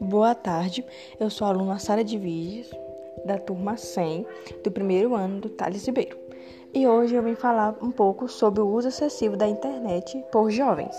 Boa tarde, eu sou a aluna Sara de Vídeos, da turma 100, do primeiro ano do Thales Ribeiro. E hoje eu vim falar um pouco sobre o uso excessivo da internet por jovens.